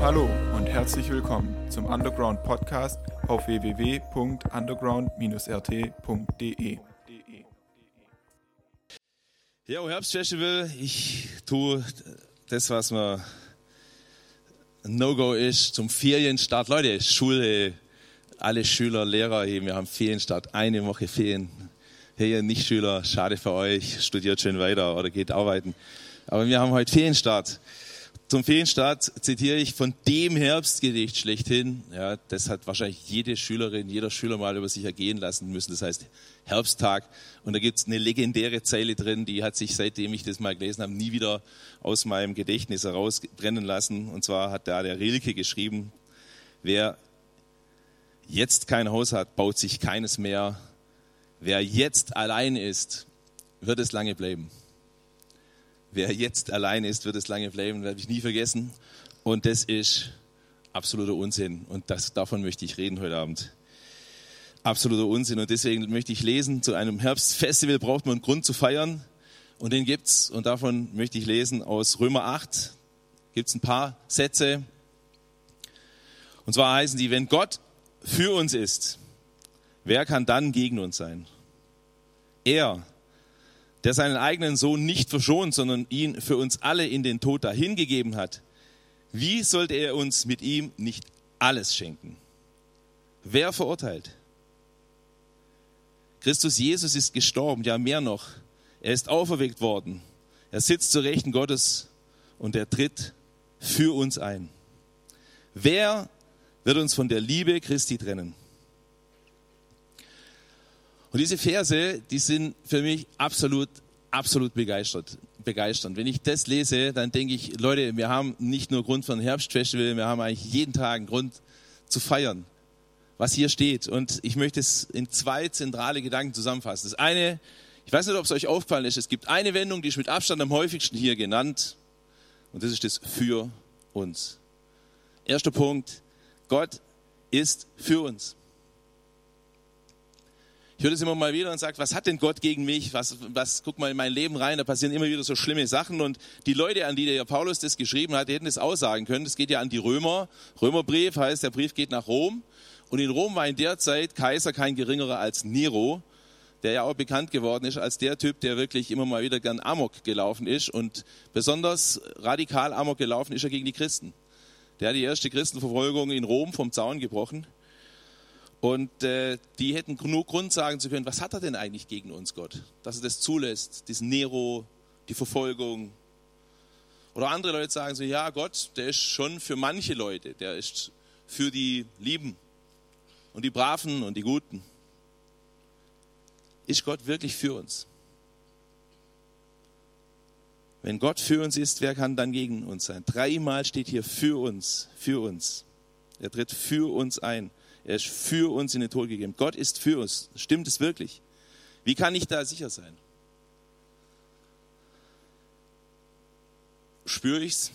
Hallo und herzlich willkommen zum Underground Podcast auf www.underground-rt.de. Ja, Herbstfestival, ich tue das, was mir No-Go ist, zum Ferienstart. Leute, Schule, alle Schüler, Lehrer, hey, wir haben Ferienstart, eine Woche Ferien. Hey, ihr Nicht-Schüler, schade für euch, studiert schön weiter oder geht arbeiten. Aber wir haben heute Ferienstart. Zum Ferienstart zitiere ich von dem Herbstgedicht schlechthin. Ja, das hat wahrscheinlich jede Schülerin, jeder Schüler mal über sich ergehen lassen müssen. Das heißt Herbsttag. Und da gibt es eine legendäre Zeile drin, die hat sich, seitdem ich das mal gelesen habe, nie wieder aus meinem Gedächtnis herausbrennen lassen. Und zwar hat da der Rilke geschrieben, wer jetzt kein Haus hat, baut sich keines mehr. Wer jetzt allein ist, wird es lange bleiben. Wer jetzt allein ist, wird es lange bleiben, werde ich nie vergessen. Und das ist absoluter Unsinn. Und das, davon möchte ich reden heute Abend. Absoluter Unsinn. Und deswegen möchte ich lesen, zu einem Herbstfestival braucht man einen Grund zu feiern. Und den gibt's. Und davon möchte ich lesen aus Römer 8. Gibt's ein paar Sätze. Und zwar heißen die, wenn Gott für uns ist, wer kann dann gegen uns sein? Er, der seinen eigenen Sohn nicht verschont, sondern ihn für uns alle in den Tod dahingegeben hat, wie sollte er uns mit ihm nicht alles schenken? Wer verurteilt? Christus Jesus ist gestorben, ja mehr noch. Er ist auferweckt worden. Er sitzt zur Rechten Gottes und er tritt für uns ein. Wer wird uns von der Liebe Christi trennen? Und diese Verse, die sind für mich absolut, absolut begeistert, begeisternd. Wenn ich das lese, dann denke ich, Leute, wir haben nicht nur Grund für ein Herbstfestival, wir haben eigentlich jeden Tag einen Grund zu feiern, was hier steht. Und ich möchte es in zwei zentrale Gedanken zusammenfassen. Das eine, ich weiß nicht, ob es euch aufgefallen ist, es gibt eine Wendung, die ist mit Abstand am häufigsten hier genannt. Und das ist das für uns. Erster Punkt, Gott ist für uns. Ich höre das immer mal wieder und sage, was hat denn Gott gegen mich? Was, was, guck mal in mein Leben rein, da passieren immer wieder so schlimme Sachen. Und die Leute, an die der Paulus das geschrieben hat, die hätten das aussagen können. Das geht ja an die Römer. Römerbrief heißt, der Brief geht nach Rom. Und in Rom war in der Zeit Kaiser kein geringerer als Nero, der ja auch bekannt geworden ist als der Typ, der wirklich immer mal wieder gern Amok gelaufen ist. Und besonders radikal Amok gelaufen ist er gegen die Christen. Der hat die erste Christenverfolgung in Rom vom Zaun gebrochen. Und äh, die hätten genug Grund sagen zu können, was hat er denn eigentlich gegen uns, Gott? Dass er das zulässt, diesen Nero, die Verfolgung. Oder andere Leute sagen so, ja, Gott, der ist schon für manche Leute, der ist für die Lieben und die Braven und die Guten. Ist Gott wirklich für uns? Wenn Gott für uns ist, wer kann dann gegen uns sein? Dreimal steht hier für uns, für uns. Er tritt für uns ein. Er ist für uns in den Tod gegeben. Gott ist für uns. Stimmt es wirklich? Wie kann ich da sicher sein? Spüre ich's?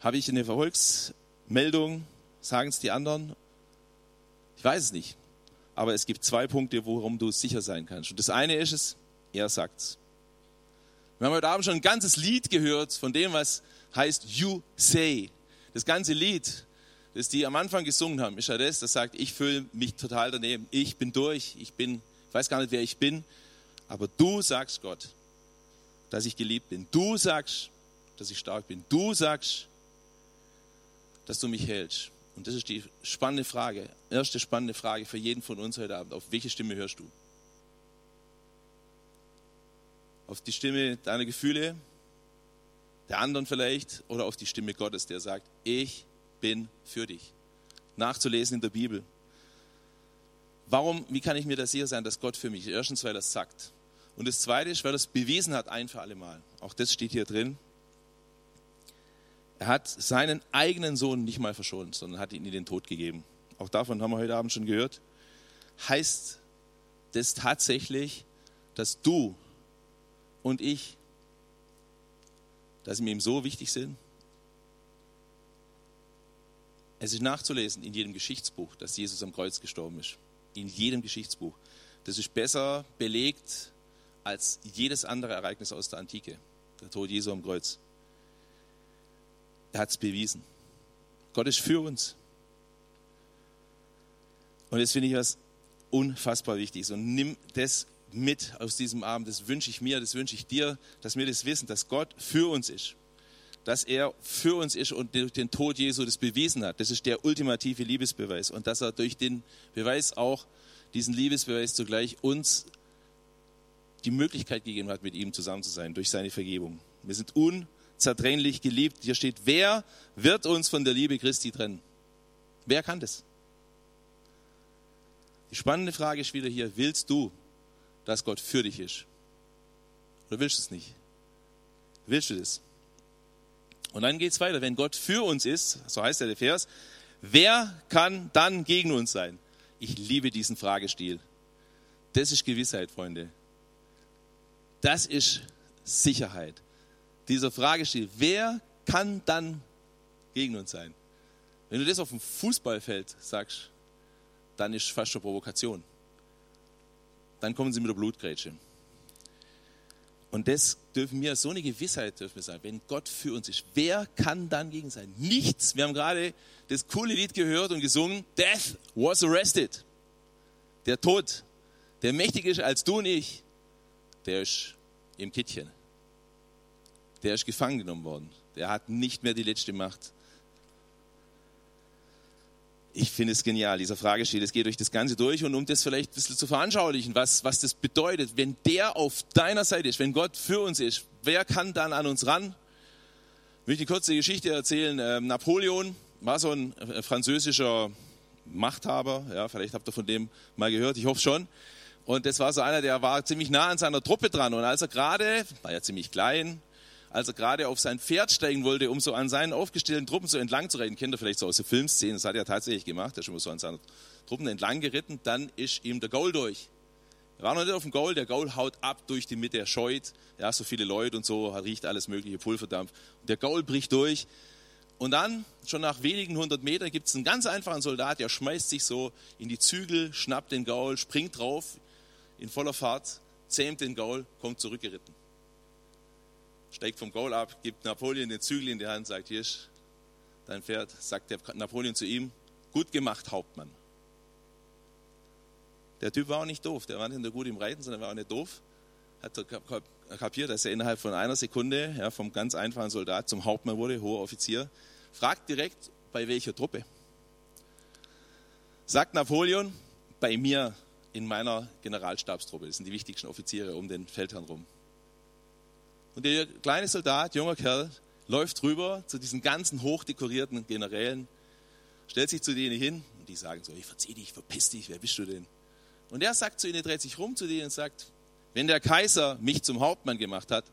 Habe ich eine Verfolgsmeldung? Sagen es die anderen? Ich weiß es nicht. Aber es gibt zwei Punkte, worum du sicher sein kannst. Und das eine ist es, er sagt's. Wir haben heute Abend schon ein ganzes Lied gehört von dem, was heißt You Say. Das ganze Lied das die am Anfang gesungen haben, ist ja das, das sagt, ich fühle mich total daneben, ich bin durch, ich bin, ich weiß gar nicht, wer ich bin, aber du sagst Gott, dass ich geliebt bin. Du sagst, dass ich stark bin. Du sagst, dass du mich hältst. Und das ist die spannende Frage, erste spannende Frage für jeden von uns heute Abend. Auf welche Stimme hörst du? Auf die Stimme deiner Gefühle, der anderen vielleicht, oder auf die Stimme Gottes, der sagt, ich bin für dich. Nachzulesen in der Bibel. Warum, wie kann ich mir da sicher sein, dass Gott für mich? Erstens, weil er es sagt. Und das Zweite ist, weil er es bewiesen hat, ein für alle Mal. Auch das steht hier drin. Er hat seinen eigenen Sohn nicht mal verschont, sondern hat ihn in den Tod gegeben. Auch davon haben wir heute Abend schon gehört. Heißt das tatsächlich, dass du und ich, dass wir ihm so wichtig sind? Es ist nachzulesen in jedem Geschichtsbuch, dass Jesus am Kreuz gestorben ist. In jedem Geschichtsbuch. Das ist besser belegt als jedes andere Ereignis aus der Antike. Der Tod Jesu am Kreuz. Er hat es bewiesen. Gott ist für uns. Und das finde ich was unfassbar Wichtiges. Und nimm das mit aus diesem Abend. Das wünsche ich mir, das wünsche ich dir, dass wir das wissen, dass Gott für uns ist. Dass er für uns ist und durch den Tod Jesu das bewiesen hat. Das ist der ultimative Liebesbeweis. Und dass er durch den Beweis auch, diesen Liebesbeweis zugleich uns die Möglichkeit gegeben hat, mit ihm zusammen zu sein, durch seine Vergebung. Wir sind unzertrennlich geliebt. Hier steht, wer wird uns von der Liebe Christi trennen? Wer kann das? Die spannende Frage ist wieder hier, willst du, dass Gott für dich ist? Oder willst du es nicht? Willst du das? Und dann geht es weiter. Wenn Gott für uns ist, so heißt ja der Vers, wer kann dann gegen uns sein? Ich liebe diesen Fragestil. Das ist Gewissheit, Freunde. Das ist Sicherheit. Dieser Fragestil, wer kann dann gegen uns sein? Wenn du das auf dem Fußballfeld sagst, dann ist fast schon Provokation. Dann kommen sie mit der Blutgrätsche. Und das dürfen wir, so eine Gewissheit dürfen wir sagen, wenn Gott für uns ist, wer kann dann gegen sein? Nichts. Wir haben gerade das coole Lied gehört und gesungen, Death was arrested. Der Tod, der mächtiger ist als du und ich, der ist im Kittchen. Der ist gefangen genommen worden. Der hat nicht mehr die letzte Macht. Ich finde es genial, dieser Fragestil. Es geht durch das Ganze durch und um das vielleicht ein bisschen zu veranschaulichen, was, was das bedeutet, wenn der auf deiner Seite ist, wenn Gott für uns ist, wer kann dann an uns ran? Ich möchte eine kurze Geschichte erzählen. Ähm, Napoleon war so ein äh, französischer Machthaber. Ja, vielleicht habt ihr von dem mal gehört, ich hoffe schon. Und das war so einer, der war ziemlich nah an seiner Truppe dran. Und als er gerade, war ja ziemlich klein, als er gerade auf sein Pferd steigen wollte, um so an seinen aufgestellten Truppen so entlang zu reiten, kennt ihr vielleicht so aus der Filmszene, das hat er tatsächlich gemacht, er ist mal so an seinen Truppen entlang geritten, dann ist ihm der Gaul durch. Er war noch nicht auf dem Gaul, der Gaul haut ab durch die Mitte, er scheut, ja, so viele Leute und so, riecht alles mögliche, Pulverdampf. Der Gaul bricht durch. Und dann, schon nach wenigen hundert Metern, gibt es einen ganz einfachen Soldat, der schmeißt sich so in die Zügel, schnappt den Gaul, springt drauf, in voller Fahrt, zähmt den Gaul, kommt zurückgeritten. Steigt vom Gaul ab, gibt Napoleon den Zügel in die Hand, sagt, hier ist dein Pferd, sagt der Napoleon zu ihm, gut gemacht, Hauptmann. Der Typ war auch nicht doof, der war nicht nur gut im Reiten, sondern war auch nicht doof. Hat kapiert, dass er innerhalb von einer Sekunde ja, vom ganz einfachen Soldat zum Hauptmann wurde, hoher Offizier. Fragt direkt, bei welcher Truppe. Sagt Napoleon, bei mir in meiner Generalstabstruppe. Das sind die wichtigsten Offiziere um den Feldherrn rum. Und der kleine Soldat, junger Kerl, läuft rüber zu diesen ganzen hochdekorierten Generälen, stellt sich zu denen hin und die sagen so, ich verzieh dich, verpiss dich, wer bist du denn? Und er sagt zu ihnen, dreht sich rum zu denen und sagt, wenn der Kaiser mich zum Hauptmann gemacht hat,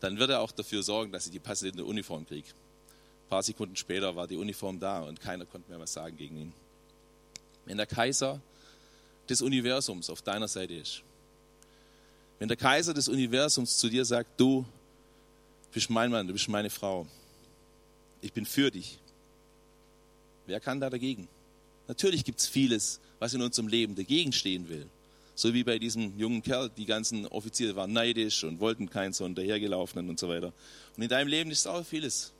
dann wird er auch dafür sorgen, dass ich die passende Uniform kriege. Ein paar Sekunden später war die Uniform da und keiner konnte mehr was sagen gegen ihn. Wenn der Kaiser des Universums auf deiner Seite ist. Wenn der Kaiser des Universums zu dir sagt, du bist mein Mann, du bist meine Frau, ich bin für dich, wer kann da dagegen? Natürlich gibt es vieles, was in unserem Leben dagegen stehen will. So wie bei diesem jungen Kerl, die ganzen Offiziere waren neidisch und wollten keinen Sohn dahergelaufenen und so weiter. Und in deinem Leben ist auch vieles.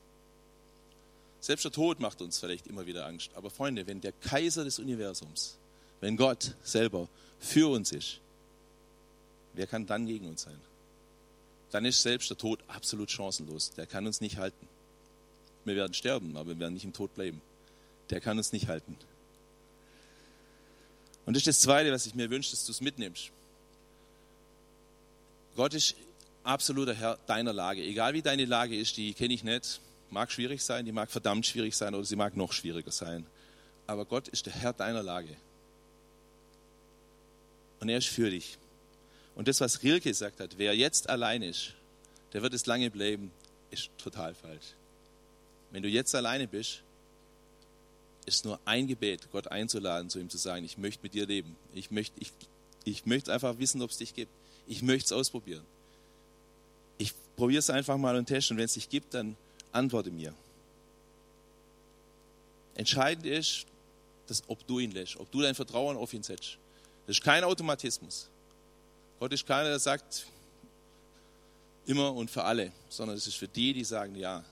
Selbst der Tod macht uns vielleicht immer wieder Angst. Aber Freunde, wenn der Kaiser des Universums wenn Gott selber für uns ist, wer kann dann gegen uns sein? Dann ist selbst der Tod absolut chancenlos. Der kann uns nicht halten. Wir werden sterben, aber wir werden nicht im Tod bleiben. Der kann uns nicht halten. Und das ist das Zweite, was ich mir wünsche, dass du es mitnimmst. Gott ist absoluter Herr deiner Lage. Egal wie deine Lage ist, die kenne ich nicht. Mag schwierig sein, die mag verdammt schwierig sein oder sie mag noch schwieriger sein. Aber Gott ist der Herr deiner Lage und er ist für dich. Und das, was Rilke gesagt hat, wer jetzt allein ist, der wird es lange bleiben, ist total falsch. Wenn du jetzt alleine bist, ist nur ein Gebet, Gott einzuladen, zu ihm zu sagen, ich möchte mit dir leben. Ich möchte, ich, ich möchte einfach wissen, ob es dich gibt. Ich möchte es ausprobieren. Ich probiere es einfach mal und teste und wenn es dich gibt, dann antworte mir. Entscheidend ist, dass, ob du ihn lässt, ob du dein Vertrauen auf ihn setzt. Das ist kein Automatismus. Gott ist keiner, der sagt immer und für alle, sondern es ist für die, die sagen, ja,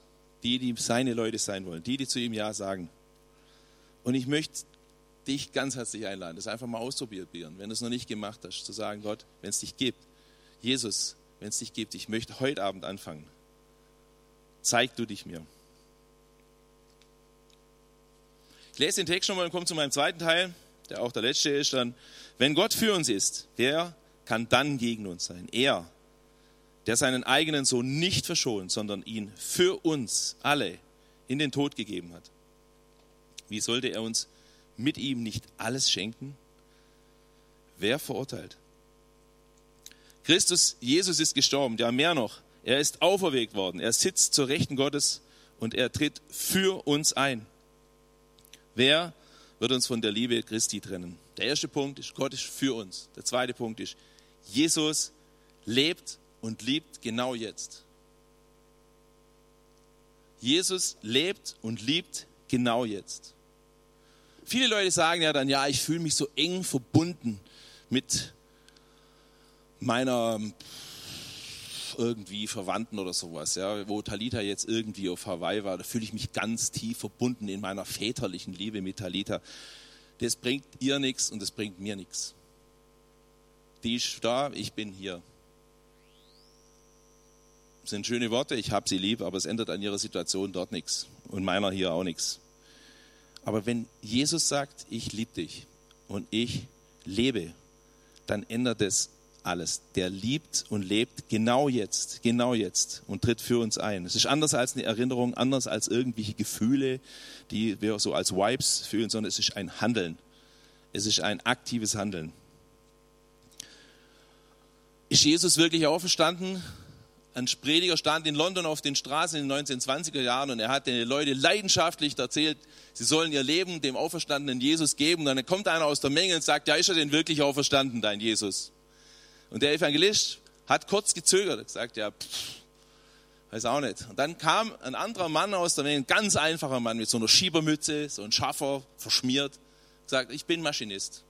Die, die seine Leute sein wollen, die, die zu ihm Ja sagen. Und ich möchte dich ganz herzlich einladen, das einfach mal auszuprobieren, wenn du es noch nicht gemacht hast, zu sagen, Gott, wenn es dich gibt, Jesus, wenn es dich gibt, ich möchte heute Abend anfangen. Zeig du dich mir. Ich lese den Text schon mal und komme zu meinem zweiten Teil, der auch der letzte ist dann. Wenn Gott für uns ist, wer kann dann gegen uns sein? Er, der seinen eigenen Sohn nicht verschont, sondern ihn für uns alle in den Tod gegeben hat. Wie sollte er uns mit ihm nicht alles schenken? Wer verurteilt? Christus, Jesus ist gestorben, ja mehr noch, er ist auferweckt worden, er sitzt zur Rechten Gottes und er tritt für uns ein. Wer wird uns von der Liebe Christi trennen? Der erste Punkt ist, Gott ist für uns. Der zweite Punkt ist, Jesus lebt und liebt genau jetzt. Jesus lebt und liebt genau jetzt. Viele Leute sagen ja dann, ja, ich fühle mich so eng verbunden mit meiner irgendwie Verwandten oder sowas, ja, wo Talita jetzt irgendwie auf Hawaii war, da fühle ich mich ganz tief verbunden in meiner väterlichen Liebe mit Talita. Das bringt ihr nichts und das bringt mir nichts. Die ist da, ich bin hier. Das sind schöne Worte, ich habe sie lieb, aber es ändert an ihrer Situation dort nichts und meiner hier auch nichts. Aber wenn Jesus sagt, ich liebe dich und ich lebe, dann ändert es alles. Der liebt und lebt genau jetzt, genau jetzt und tritt für uns ein. Es ist anders als eine Erinnerung, anders als irgendwelche Gefühle, die wir so als Vibes fühlen, sondern es ist ein Handeln. Es ist ein aktives Handeln. Ist Jesus wirklich auferstanden? Ein Prediger stand in London auf den Straßen in den 1920er Jahren und er hat den Leuten leidenschaftlich erzählt, sie sollen ihr Leben dem auferstandenen Jesus geben. Und dann kommt einer aus der Menge und sagt, ja, ist er denn wirklich auferstanden, dein Jesus? Und der Evangelist hat kurz gezögert und gesagt, ja, pff, weiß auch nicht. Und dann kam ein anderer Mann aus der Menge, ein ganz einfacher Mann mit so einer Schiebermütze, so ein Schaffer, verschmiert, sagt, ich bin Maschinist.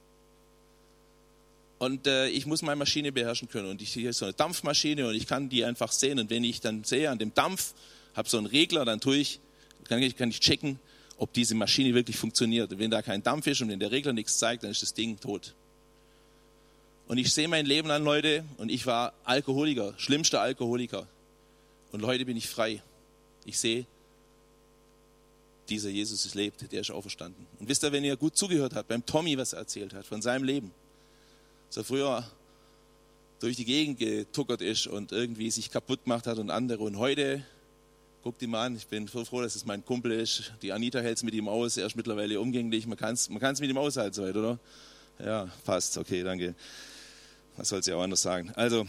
Und äh, ich muss meine Maschine beherrschen können. Und ich, ist so eine Dampfmaschine und ich kann die einfach sehen. Und wenn ich dann sehe an dem Dampf, habe so einen Regler, dann tue ich, kann ich, kann ich checken, ob diese Maschine wirklich funktioniert. Und wenn da kein Dampf ist und wenn der Regler nichts zeigt, dann ist das Ding tot. Und ich sehe mein Leben an, Leute, und ich war Alkoholiker, schlimmster Alkoholiker. Und heute bin ich frei. Ich sehe, dieser Jesus ist lebt, der ist auferstanden. Und wisst ihr, wenn ihr gut zugehört habt, beim Tommy, was er erzählt hat von seinem Leben, so früher durch die Gegend getuckert ist und irgendwie sich kaputt gemacht hat und andere. Und heute, guckt ihn mal an, ich bin so froh, dass es mein Kumpel ist. Die Anita hält es mit ihm aus, er ist mittlerweile umgänglich. Man kann es man mit ihm aushalten, soweit, oder? Ja, passt, okay, danke. Was soll sie auch anders sagen? Also,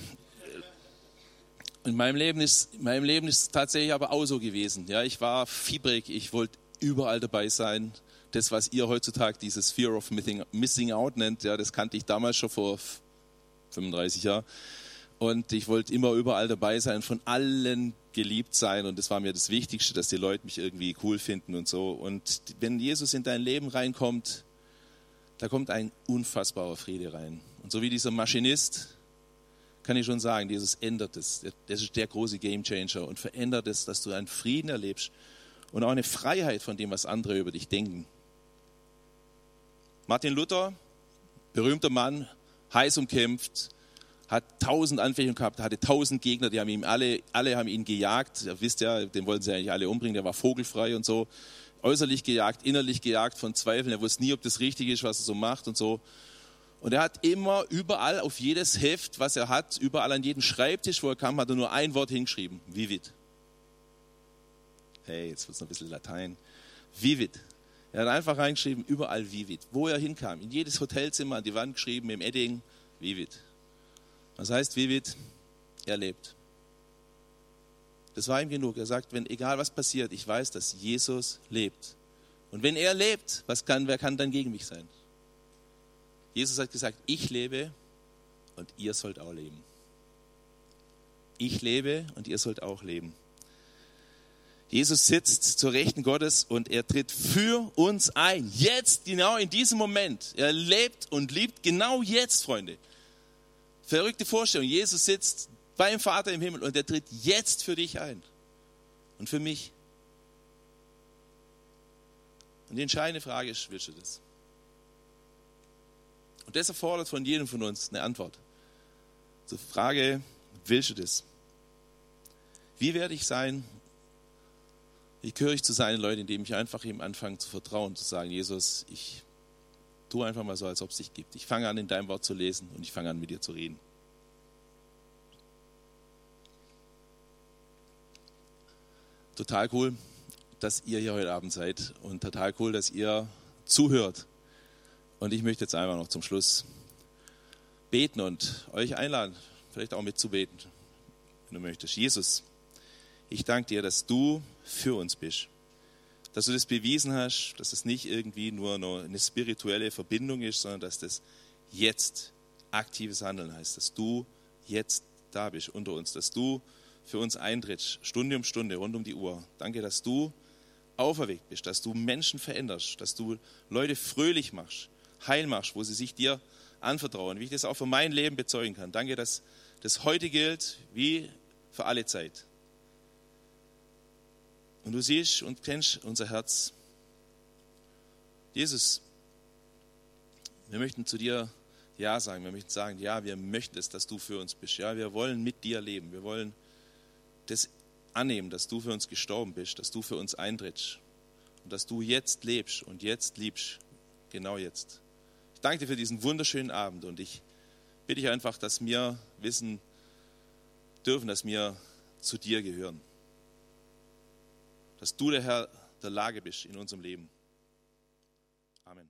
in meinem Leben ist, in meinem Leben ist es tatsächlich aber auch so gewesen. Ja, ich war fiebrig, ich wollte überall dabei sein das, was ihr heutzutage dieses Fear of Missing Out nennt, ja, das kannte ich damals schon vor 35 Jahren. Und ich wollte immer überall dabei sein, von allen geliebt sein. Und das war mir das Wichtigste, dass die Leute mich irgendwie cool finden und so. Und wenn Jesus in dein Leben reinkommt, da kommt ein unfassbarer Friede rein. Und so wie dieser Maschinist, kann ich schon sagen, Jesus ändert es. Das ist der große Gamechanger und verändert es, dass du einen Frieden erlebst und auch eine Freiheit von dem, was andere über dich denken. Martin Luther, berühmter Mann, heiß umkämpft, hat tausend Anfechtungen gehabt, hatte tausend Gegner, die haben ihm alle, alle haben ihn gejagt. Ihr wisst ja, den wollten sie eigentlich alle umbringen, der war vogelfrei und so. Äußerlich gejagt, innerlich gejagt von Zweifeln. Er wusste nie, ob das richtig ist, was er so macht und so. Und er hat immer überall auf jedes Heft, was er hat, überall an jeden Schreibtisch, wo er kam, hat er nur ein Wort hingeschrieben. Vivid. Hey, jetzt wird es noch ein bisschen Latein. Vivid. Er hat einfach reingeschrieben, überall Vivid. Wo er hinkam, in jedes Hotelzimmer an die Wand geschrieben, im Edding, Vivid. Was heißt Vivid? Er lebt. Das war ihm genug. Er sagt, wenn egal was passiert, ich weiß, dass Jesus lebt. Und wenn er lebt, was kann, wer kann dann gegen mich sein? Jesus hat gesagt, ich lebe und ihr sollt auch leben. Ich lebe und ihr sollt auch leben. Jesus sitzt zur Rechten Gottes und er tritt für uns ein. Jetzt, genau in diesem Moment. Er lebt und liebt genau jetzt, Freunde. Verrückte Vorstellung. Jesus sitzt beim Vater im Himmel und er tritt jetzt für dich ein. Und für mich. Und die entscheidende Frage ist, willst du das? Und das erfordert von jedem von uns eine Antwort. Zur Frage, willst du das? Wie werde ich sein? Wie gehöre ich zu seinen Leuten, indem ich einfach ihm anfange zu vertrauen, zu sagen, Jesus, ich tue einfach mal so, als ob es dich gibt. Ich fange an, in deinem Wort zu lesen und ich fange an, mit dir zu reden. Total cool, dass ihr hier heute Abend seid und total cool, dass ihr zuhört. Und ich möchte jetzt einfach noch zum Schluss beten und euch einladen, vielleicht auch mitzubeten, wenn du möchtest. Jesus, ich danke dir, dass du für uns bist. Dass du das bewiesen hast, dass es nicht irgendwie nur eine spirituelle Verbindung ist, sondern dass das jetzt aktives Handeln heißt, dass du jetzt da bist unter uns, dass du für uns eintrittst, Stunde um Stunde, rund um die Uhr. Danke, dass du auferweckt bist, dass du Menschen veränderst, dass du Leute fröhlich machst, heil machst, wo sie sich dir anvertrauen, wie ich das auch für mein Leben bezeugen kann. Danke, dass das heute gilt wie für alle Zeit. Und du siehst und kennst unser Herz. Jesus, wir möchten zu dir Ja sagen. Wir möchten sagen, ja, wir möchten es, dass du für uns bist. Ja, wir wollen mit dir leben. Wir wollen das annehmen, dass du für uns gestorben bist, dass du für uns eintrittst und dass du jetzt lebst und jetzt liebst. Genau jetzt. Ich danke dir für diesen wunderschönen Abend und ich bitte dich einfach, dass wir wissen dürfen, dass wir zu dir gehören dass du der Herr der Lage bist in unserem Leben. Amen.